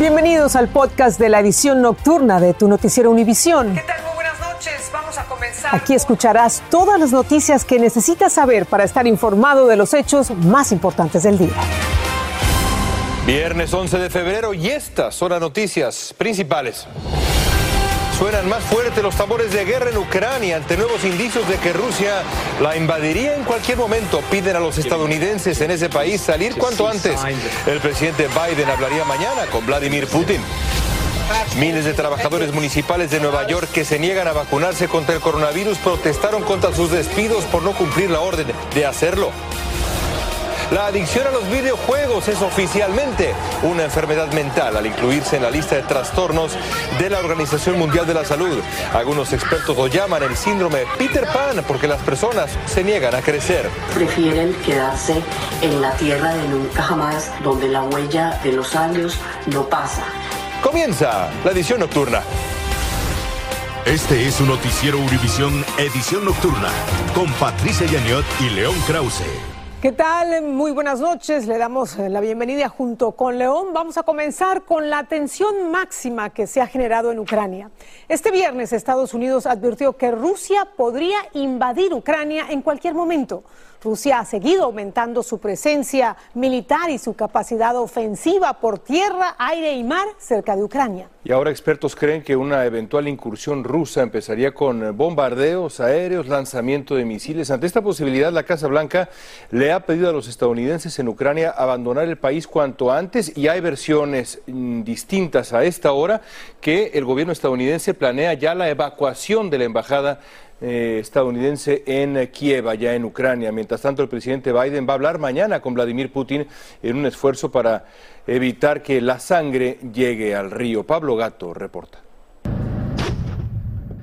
Bienvenidos al podcast de la edición nocturna de tu noticiero Univisión. ¿Qué tal? Muy buenas noches. Vamos a comenzar. Aquí escucharás todas las noticias que necesitas saber para estar informado de los hechos más importantes del día. Viernes 11 de febrero y estas son las noticias principales. Suenan más fuerte los tambores de guerra en Ucrania ante nuevos indicios de que Rusia la invadiría en cualquier momento. Piden a los estadounidenses en ese país salir cuanto antes. El presidente Biden hablaría mañana con Vladimir Putin. Miles de trabajadores municipales de Nueva York que se niegan a vacunarse contra el coronavirus protestaron contra sus despidos por no cumplir la orden de hacerlo. La adicción a los videojuegos es oficialmente una enfermedad mental al incluirse en la lista de trastornos de la Organización Mundial de la Salud. Algunos expertos lo llaman el síndrome Peter Pan porque las personas se niegan a crecer. Prefieren quedarse en la tierra de nunca jamás, donde la huella de los años no pasa. Comienza la edición nocturna. Este es un noticiero Univisión Edición Nocturna con Patricia Yañot y León Krause. ¿Qué tal? Muy buenas noches. Le damos eh, la bienvenida junto con León. Vamos a comenzar con la tensión máxima que se ha generado en Ucrania. Este viernes Estados Unidos advirtió que Rusia podría invadir Ucrania en cualquier momento. Rusia ha seguido aumentando su presencia militar y su capacidad ofensiva por tierra, aire y mar cerca de Ucrania. Y ahora expertos creen que una eventual incursión rusa empezaría con bombardeos aéreos, lanzamiento de misiles. Ante esta posibilidad, la Casa Blanca le ha pedido a los estadounidenses en Ucrania abandonar el país cuanto antes y hay versiones mm, distintas a esta hora que el gobierno estadounidense planea ya la evacuación de la embajada eh, estadounidense en Kiev, allá en Ucrania. Mientras tanto, el presidente Biden va a hablar mañana con Vladimir Putin en un esfuerzo para evitar que la sangre llegue al río. Pablo Gato reporta.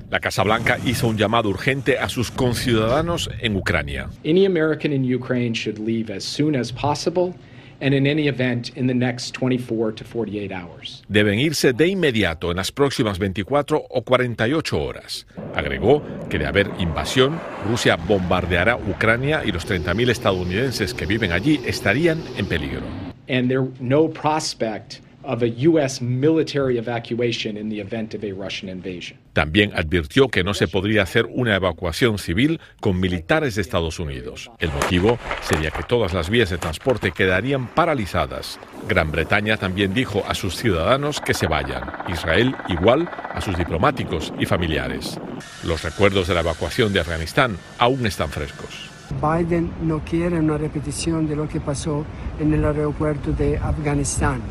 La Casa Blanca hizo un llamado urgente a sus conciudadanos en Ucrania. Any American in Ukraine should leave as soon as possible and in any event in the next 24 to 48 hours. Deben irse de inmediato en las próximas 24 o 48 horas. Agregó que de haber invasión, Rusia bombardeará Ucrania y los 30.000 estadounidenses que viven allí estarían en peligro. And there no prospect of a U.S. military evacuation in the event of a Russian invasion. También advirtió que no se podría hacer una evacuación civil con militares de Estados Unidos. El motivo sería que todas las vías de transporte quedarían paralizadas. Gran Bretaña también dijo a sus ciudadanos que se vayan. Israel igual a sus diplomáticos y familiares. Los recuerdos de la evacuación de Afganistán aún están frescos. Biden no quiere una repetición de lo que pasó en el aeropuerto de Afganistán,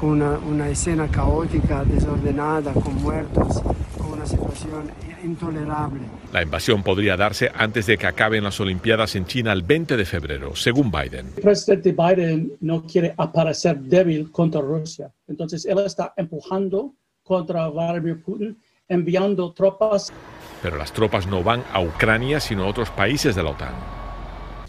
con una, una escena caótica, desordenada, con muertos, una situación intolerable. La invasión podría darse antes de que acaben las Olimpiadas en China el 20 de febrero, según Biden. El presidente Biden no quiere aparecer débil contra Rusia. Entonces, él está empujando contra Vladimir Putin, enviando tropas. Pero las tropas no van a Ucrania, sino a otros países de la OTAN.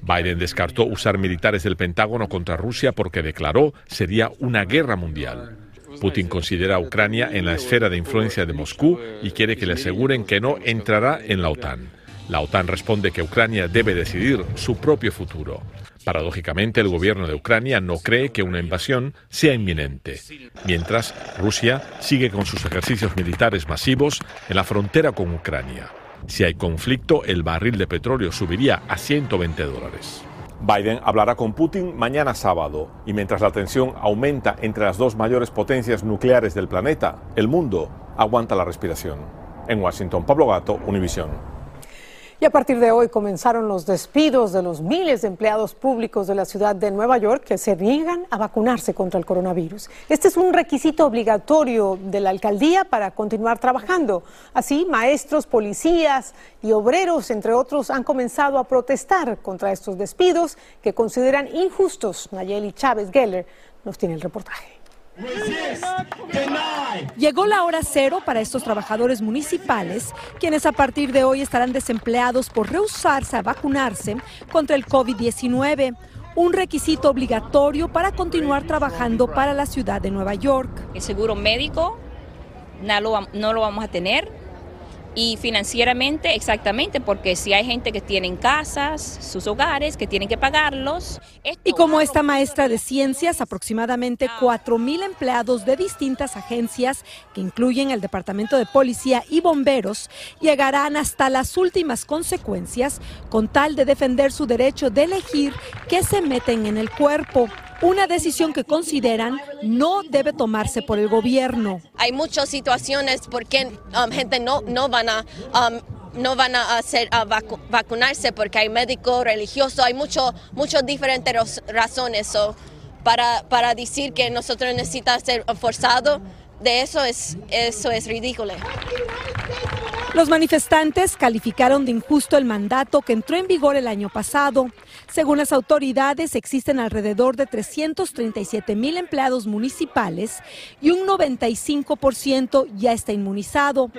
Biden descartó usar militares del Pentágono contra Rusia porque declaró sería una guerra mundial. Putin considera a Ucrania en la esfera de influencia de Moscú y quiere que le aseguren que no entrará en la OTAN. La OTAN responde que Ucrania debe decidir su propio futuro. Paradójicamente, el gobierno de Ucrania no cree que una invasión sea inminente, mientras Rusia sigue con sus ejercicios militares masivos en la frontera con Ucrania. Si hay conflicto, el barril de petróleo subiría a 120 dólares. Biden hablará con Putin mañana sábado y mientras la tensión aumenta entre las dos mayores potencias nucleares del planeta, el mundo aguanta la respiración. En Washington, Pablo Gato, Univisión. Y a partir de hoy comenzaron los despidos de los miles de empleados públicos de la ciudad de Nueva York que se niegan a vacunarse contra el coronavirus. Este es un requisito obligatorio de la alcaldía para continuar trabajando. Así, maestros, policías y obreros, entre otros, han comenzado a protestar contra estos despidos que consideran injustos. Nayeli Chávez Geller nos tiene el reportaje. Llegó la hora cero para estos trabajadores municipales, quienes a partir de hoy estarán desempleados por rehusarse a vacunarse contra el COVID-19, un requisito obligatorio para continuar trabajando para la ciudad de Nueva York. El seguro médico no lo, no lo vamos a tener, y financieramente exactamente porque si hay gente que tiene casas, sus hogares, que tienen que pagarlos. Y como esta maestra de ciencias, aproximadamente 4.000 empleados de distintas agencias, que incluyen el Departamento de Policía y Bomberos, llegarán hasta las últimas consecuencias con tal de defender su derecho de elegir qué se meten en el cuerpo una decisión que consideran no debe tomarse por el gobierno. Hay muchas situaciones porque um, gente no, no van a... Um, no van a hacer a vacunarse porque hay médico religioso, hay mucho, muchas diferentes razones. para, para decir que nosotros necesitamos ser forzados, de eso es, eso es ridículo. Los manifestantes calificaron de injusto el mandato que entró en vigor el año pasado. Según las autoridades, existen alrededor de 337 mil empleados municipales y un 95% ya está inmunizado.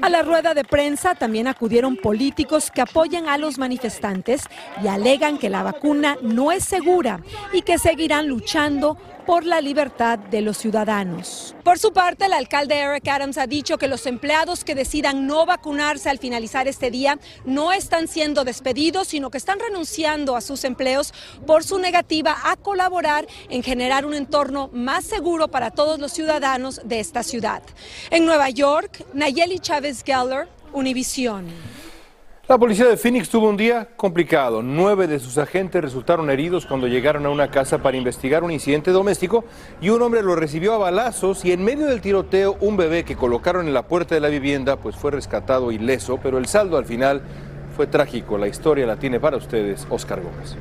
A la rueda de prensa también acudieron políticos que apoyan a los manifestantes y alegan que la vacuna no es segura y que seguirán luchando por la libertad de los ciudadanos. Por su parte, el alcalde Eric Adams ha dicho que los empleados que decidan no vacunarse al finalizar este día no están siendo despedidos, sino que están renunciando a sus empleos por su negativa a colaborar en generar un entorno más seguro para todos los ciudadanos de esta ciudad. En Nueva York, Nayeli Chávez Geller, Univisión. La policía de Phoenix tuvo un día complicado. Nueve de sus agentes resultaron heridos cuando llegaron a una casa para investigar un incidente doméstico y un hombre lo recibió a balazos y en medio del tiroteo un bebé que colocaron en la puerta de la vivienda pues fue rescatado ileso, pero el saldo al final fue trágico. La historia la tiene para ustedes Oscar Gómez.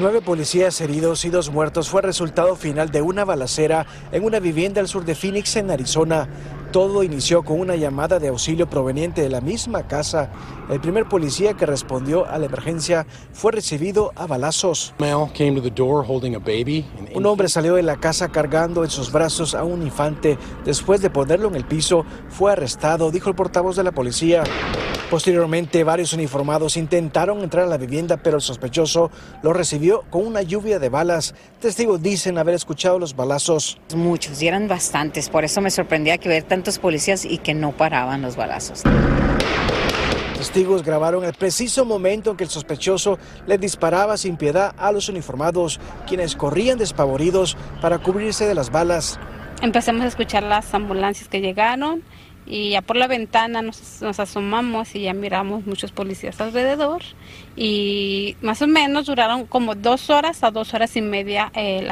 Nueve policías heridos y dos muertos fue resultado final de una balacera en una vivienda al sur de Phoenix, en Arizona. Todo inició con una llamada de auxilio proveniente de la misma casa. El primer policía que respondió a la emergencia fue recibido a balazos. Un hombre salió de la casa cargando en sus brazos a un infante. Después de ponerlo en el piso, fue arrestado, dijo el portavoz de la policía. Posteriormente, varios uniformados intentaron entrar a la vivienda, pero el sospechoso lo recibió con una lluvia de balas. Testigos dicen haber escuchado los balazos. Muchos, y eran bastantes. Por eso me sorprendía que ver tantos policías y que no paraban los balazos. Testigos grabaron el preciso momento en que el sospechoso le disparaba sin piedad a los uniformados, quienes corrían despavoridos para cubrirse de las balas. Empezamos a escuchar las ambulancias que llegaron y ya por la ventana nos, asomamos y ya miramos muchos policías alrededor. Y más o menos duraron como dos horas a dos horas y media eh,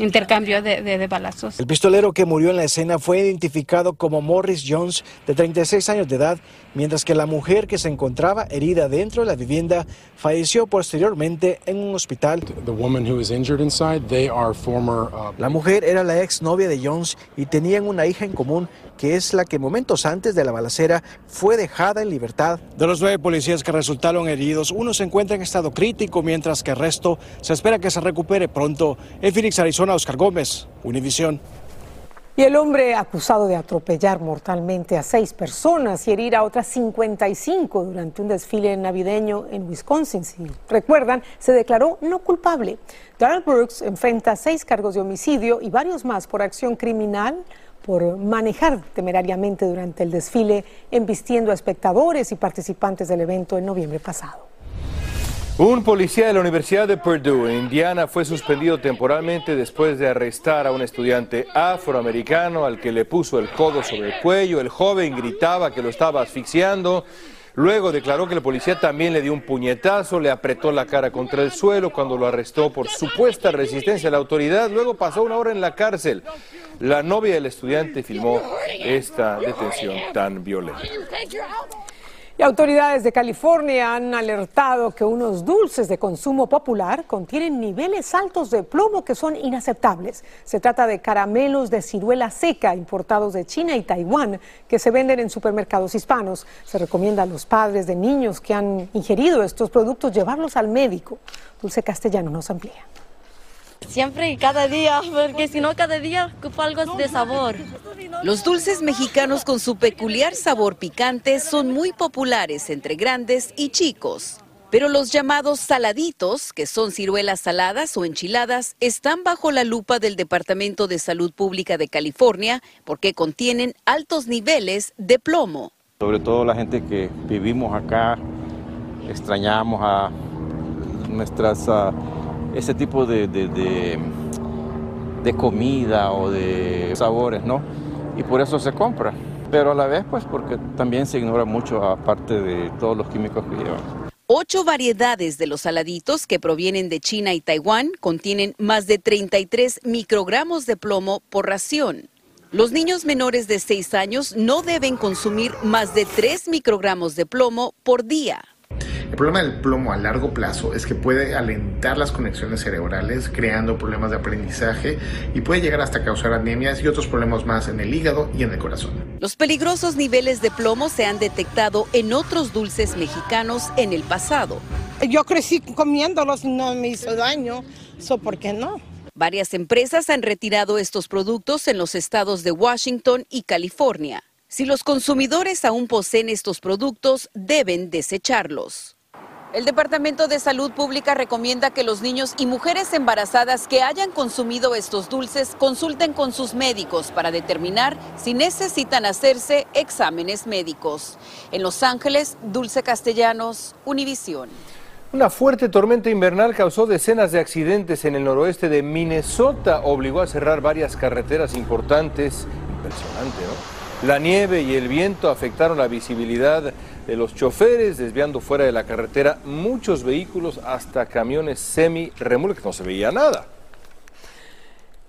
intercambio de, de, balazos. El pistolero que murió en la escena fue identificado como Morris Jones, de 36 años de edad, mientras que la mujer que se encontraba herida dentro de la vivienda falleció posteriormente en un hospital. La mujer era la ex novia de Jones y tenían una hija en común que es la que momentos antes de la balacera fue dejada en libertad. De los nueve policías que resultaron heridos, uno se encuentra en estado crítico, mientras que el resto se espera que se recupere pronto. En Phoenix, Arizona, Oscar Gómez, Univisión. Y el hombre acusado de atropellar mortalmente a seis personas y herir a otras 55 durante un desfile navideño en Wisconsin, si recuerdan, se declaró no culpable. Darrell Brooks enfrenta seis cargos de homicidio y varios más por acción criminal por manejar temerariamente durante el desfile, embistiendo a espectadores y participantes del evento en noviembre pasado. Un policía de la Universidad de Purdue, Indiana, fue suspendido temporalmente después de arrestar a un estudiante afroamericano al que le puso el codo sobre el cuello. El joven gritaba que lo estaba asfixiando. Luego declaró que el policía también le dio un puñetazo, le apretó la cara contra el suelo cuando lo arrestó por supuesta resistencia a la autoridad. Luego pasó una hora en la cárcel. La novia del estudiante filmó esta detención tan violenta. Y autoridades de California han alertado que unos dulces de consumo popular contienen niveles altos de plomo que son inaceptables. Se trata de caramelos de ciruela seca importados de China y Taiwán que se venden en supermercados hispanos. Se recomienda a los padres de niños que han ingerido estos productos llevarlos al médico. Dulce Castellano nos amplía. Siempre y cada día, porque si no cada día ocupa algo de sabor. Los dulces mexicanos con su peculiar sabor picante son muy populares entre grandes y chicos. Pero los llamados saladitos, que son ciruelas saladas o enchiladas, están bajo la lupa del Departamento de Salud Pública de California porque contienen altos niveles de plomo. Sobre todo la gente que vivimos acá, extrañamos a nuestras, uh, ese tipo de, de, de, comida o de sabores, ¿no? Y por eso se compra pero a la vez pues porque también se ignora mucho aparte de todos los químicos que llevan. Ocho variedades de los saladitos que provienen de China y Taiwán contienen más de 33 microgramos de plomo por ración. Los niños menores de 6 años no deben consumir más de 3 microgramos de plomo por día. El problema del plomo a largo plazo es que puede alentar las conexiones cerebrales, creando problemas de aprendizaje y puede llegar hasta causar anemias y otros problemas más en el hígado y en el corazón. Los peligrosos niveles de plomo se han detectado en otros dulces mexicanos en el pasado. Yo crecí comiéndolos, no me hizo daño, so ¿por qué no? Varias empresas han retirado estos productos en los estados de Washington y California. Si los consumidores aún poseen estos productos, deben desecharlos. El Departamento de Salud Pública recomienda que los niños y mujeres embarazadas que hayan consumido estos dulces consulten con sus médicos para determinar si necesitan hacerse exámenes médicos. En Los Ángeles, Dulce Castellanos, Univisión. Una fuerte tormenta invernal causó decenas de accidentes en el noroeste de Minnesota, obligó a cerrar varias carreteras importantes. Impresionante, ¿no? La nieve y el viento afectaron la visibilidad de los choferes, desviando fuera de la carretera muchos vehículos hasta camiones semi-remolques. No se veía nada.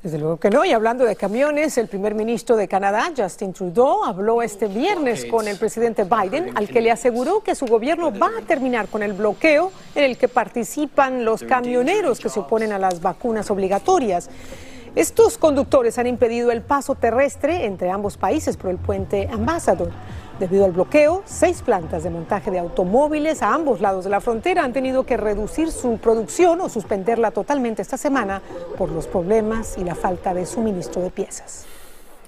Desde luego que no. Y hablando de camiones, el primer ministro de Canadá, Justin Trudeau, habló este viernes con el presidente Biden, al que le aseguró que su gobierno va a terminar con el bloqueo en el que participan los camioneros que se oponen a las vacunas obligatorias. Estos conductores han impedido el paso terrestre entre ambos países por el puente Ambassador. Debido al bloqueo, seis plantas de montaje de automóviles a ambos lados de la frontera han tenido que reducir su producción o suspenderla totalmente esta semana por los problemas y la falta de suministro de piezas.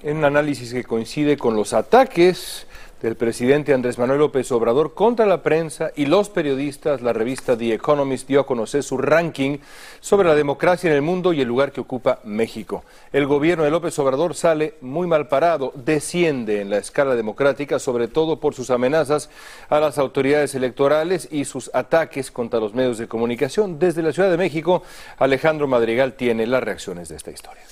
En un análisis que coincide con los ataques del presidente Andrés Manuel López Obrador contra la prensa y los periodistas, la revista The Economist dio a conocer su ranking sobre la democracia en el mundo y el lugar que ocupa México. El gobierno de López Obrador sale muy mal parado, desciende en la escala democrática, sobre todo por sus amenazas a las autoridades electorales y sus ataques contra los medios de comunicación. Desde la Ciudad de México, Alejandro Madrigal tiene las reacciones de esta historia.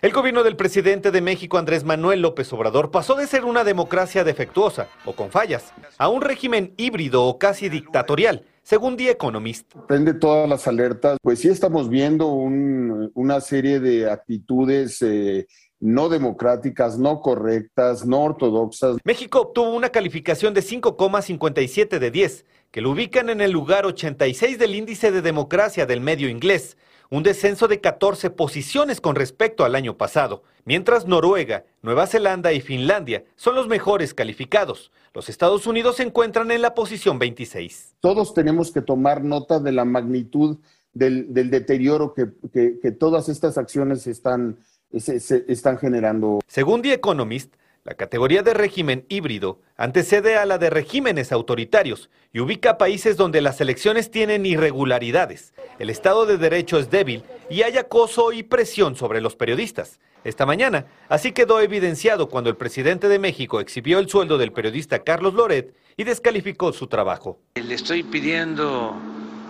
El gobierno del presidente de México, Andrés Manuel López Obrador, pasó de ser una democracia defectuosa o con fallas a un régimen híbrido o casi dictatorial, según The Economist. Prende todas las alertas, pues sí estamos viendo un, una serie de actitudes eh, no democráticas, no correctas, no ortodoxas. México obtuvo una calificación de 5,57 de 10, que lo ubican en el lugar 86 del índice de democracia del medio inglés un descenso de 14 posiciones con respecto al año pasado, mientras Noruega, Nueva Zelanda y Finlandia son los mejores calificados. Los Estados Unidos se encuentran en la posición 26. Todos tenemos que tomar nota de la magnitud del, del deterioro que, que, que, todas estas acciones están, se, se están generando. Según The Economist, la categoría de régimen híbrido antecede a la de regímenes autoritarios y ubica países donde las elecciones tienen irregularidades, el Estado de Derecho es débil y hay acoso y presión sobre los periodistas. Esta mañana, así quedó evidenciado cuando el presidente de México exhibió el sueldo del periodista Carlos Loret y descalificó su trabajo. Le estoy pidiendo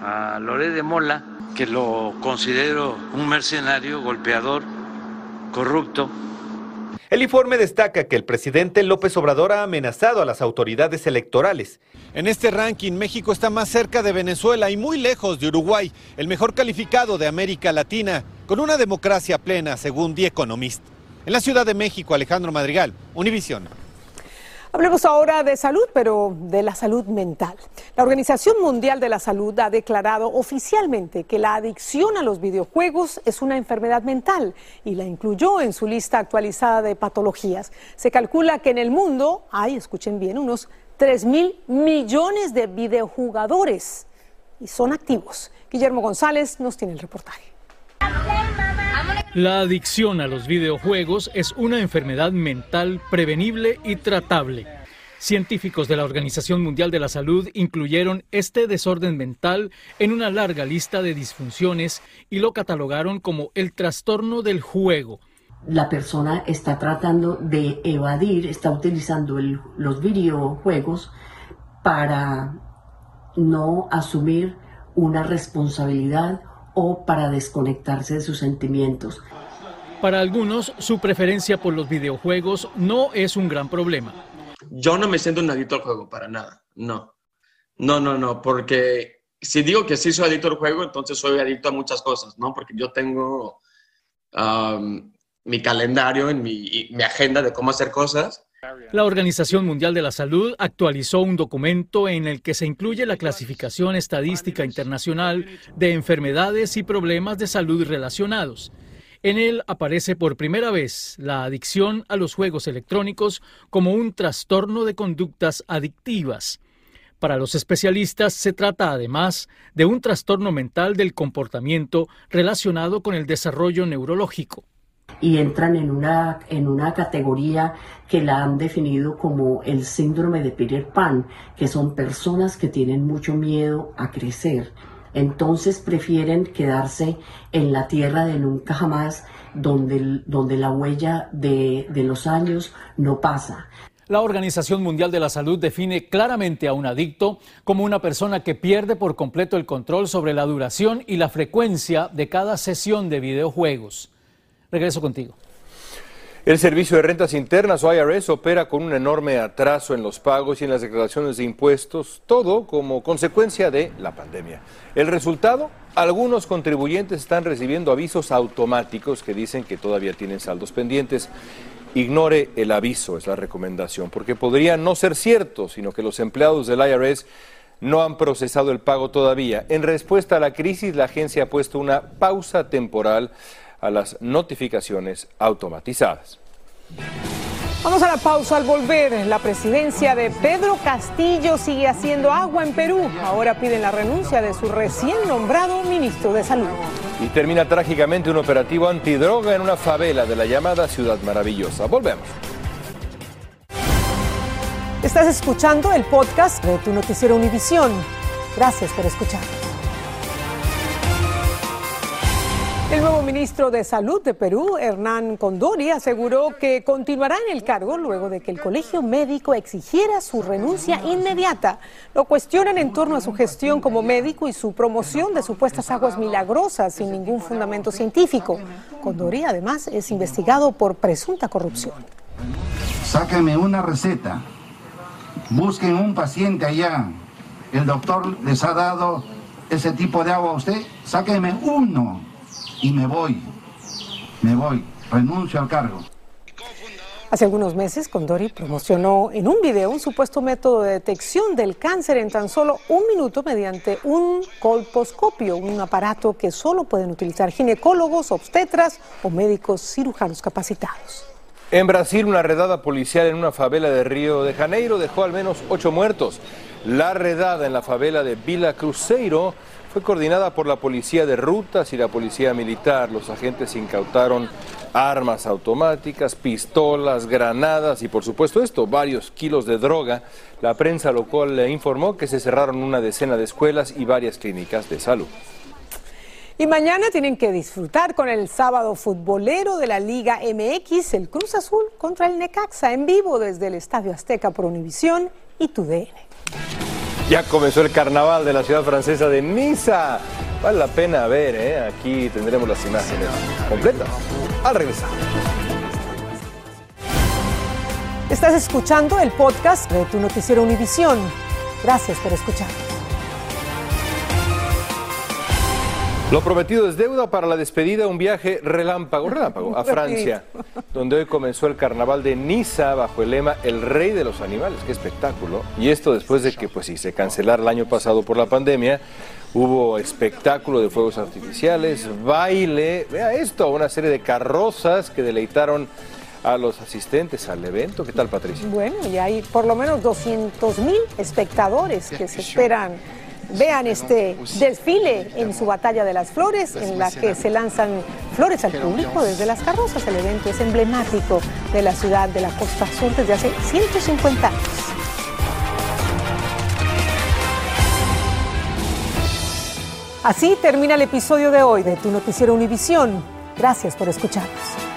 a Loret de Mola, que lo considero un mercenario, golpeador, corrupto, el informe destaca que el presidente López Obrador ha amenazado a las autoridades electorales. En este ranking, México está más cerca de Venezuela y muy lejos de Uruguay, el mejor calificado de América Latina, con una democracia plena, según The Economist. En la Ciudad de México, Alejandro Madrigal, Univisión. Hablemos ahora de salud, pero de la salud mental. La Organización Mundial de la Salud ha declarado oficialmente que la adicción a los videojuegos es una enfermedad mental y la incluyó en su lista actualizada de patologías. Se calcula que en el mundo hay, escuchen bien, unos 3 mil millones de videojugadores y son activos. Guillermo González nos tiene el reportaje. La adicción a los videojuegos es una enfermedad mental prevenible y tratable. Científicos de la Organización Mundial de la Salud incluyeron este desorden mental en una larga lista de disfunciones y lo catalogaron como el trastorno del juego. La persona está tratando de evadir, está utilizando los videojuegos para no asumir una responsabilidad o para desconectarse de sus sentimientos. Para algunos, su preferencia por los videojuegos no es un gran problema yo no me siento un adicto al juego, para nada. No. No, no, no, porque si digo que sí soy adicto al juego, entonces soy adicto a muchas cosas, ¿no? Porque yo tengo mi calendario, en mi, mi agenda de cómo hacer cosas. La Organización Mundial de la Salud actualizó un documento en el que se incluye la clasificación estadística internacional de enfermedades y problemas de salud relacionados. En él aparece por primera vez la adicción a los juegos electrónicos como un trastorno de conductas adictivas. Para los especialistas se trata además de un trastorno mental del comportamiento relacionado con el desarrollo neurológico. Y entran en una, en una categoría que la han definido como el síndrome de Peter Pan, que son personas que tienen mucho miedo a crecer entonces prefieren quedarse en la tierra de nunca jamás, donde, donde la huella de, de los años no pasa. La Organización Mundial de la Salud define claramente a un adicto como una persona que pierde por completo el control sobre la duración y la frecuencia de cada sesión de videojuegos. Regreso contigo. El Servicio de Rentas Internas o IRS opera con un enorme atraso en los pagos y en las declaraciones de impuestos, todo como consecuencia de la pandemia. El resultado, algunos contribuyentes están recibiendo avisos automáticos que dicen que todavía tienen saldos pendientes. Ignore el aviso, es la recomendación, porque podría no ser cierto, sino que los empleados del IRS no han procesado el pago todavía. En respuesta a la crisis, la agencia ha puesto una pausa temporal a las notificaciones automatizadas. Vamos a la pausa al volver. La presidencia de Pedro Castillo sigue haciendo agua en Perú. Ahora piden la renuncia de su recién nombrado ministro de Salud. Y termina trágicamente un operativo antidroga en una favela de la llamada Ciudad Maravillosa. Volvemos. Estás escuchando el podcast de tu noticiero Univisión. Gracias por escuchar. El nuevo ministro de Salud de Perú, Hernán Condori, aseguró que continuará en el cargo luego de que el colegio médico exigiera su renuncia inmediata. Lo cuestionan en torno a su gestión como médico y su promoción de supuestas aguas milagrosas sin ningún fundamento científico. Condori, además, es investigado por presunta corrupción. Sáquenme una receta. Busquen un paciente allá. El doctor les ha dado ese tipo de agua a usted. Sáquenme uno y me voy, me voy, renuncio al cargo. Hace algunos meses, Condori promocionó en un video un supuesto método de detección del cáncer en tan solo un minuto mediante un colposcopio, un aparato que solo pueden utilizar ginecólogos, obstetras o médicos cirujanos capacitados. En Brasil, una redada policial en una favela de Río de Janeiro dejó al menos ocho muertos. La redada en la favela de Vila Cruzeiro fue coordinada por la policía de rutas y la policía militar. Los agentes incautaron armas automáticas, pistolas, granadas y por supuesto esto, varios kilos de droga. La prensa local le informó que se cerraron una decena de escuelas y varias clínicas de salud. Y mañana tienen que disfrutar con el sábado futbolero de la Liga MX, el Cruz Azul contra el Necaxa en vivo desde el Estadio Azteca por Univisión y TUDN. Ya comenzó el carnaval de la ciudad francesa de Niza. Vale la pena ver, ¿eh? Aquí tendremos las imágenes completas al regresar. Estás escuchando el podcast de tu noticiero Univisión. Gracias por escuchar. Lo prometido es deuda para la despedida, un viaje relámpago, relámpago a Francia, donde hoy comenzó el carnaval de Niza bajo el lema El Rey de los Animales. Qué espectáculo. Y esto después de que, pues sí, se cancelara el año pasado por la pandemia, hubo espectáculo de fuegos artificiales, baile, vea esto, una serie de carrozas que deleitaron a los asistentes al evento. ¿Qué tal, Patricia? Bueno, y hay por lo menos 200 mil espectadores que se esperan Vean este desfile en su Batalla de las Flores, en la que se lanzan flores al público desde las carrozas. El evento es emblemático de la ciudad de la Costa Sur desde hace 150 años. Así termina el episodio de hoy de Tu Noticiero Univisión. Gracias por escucharnos.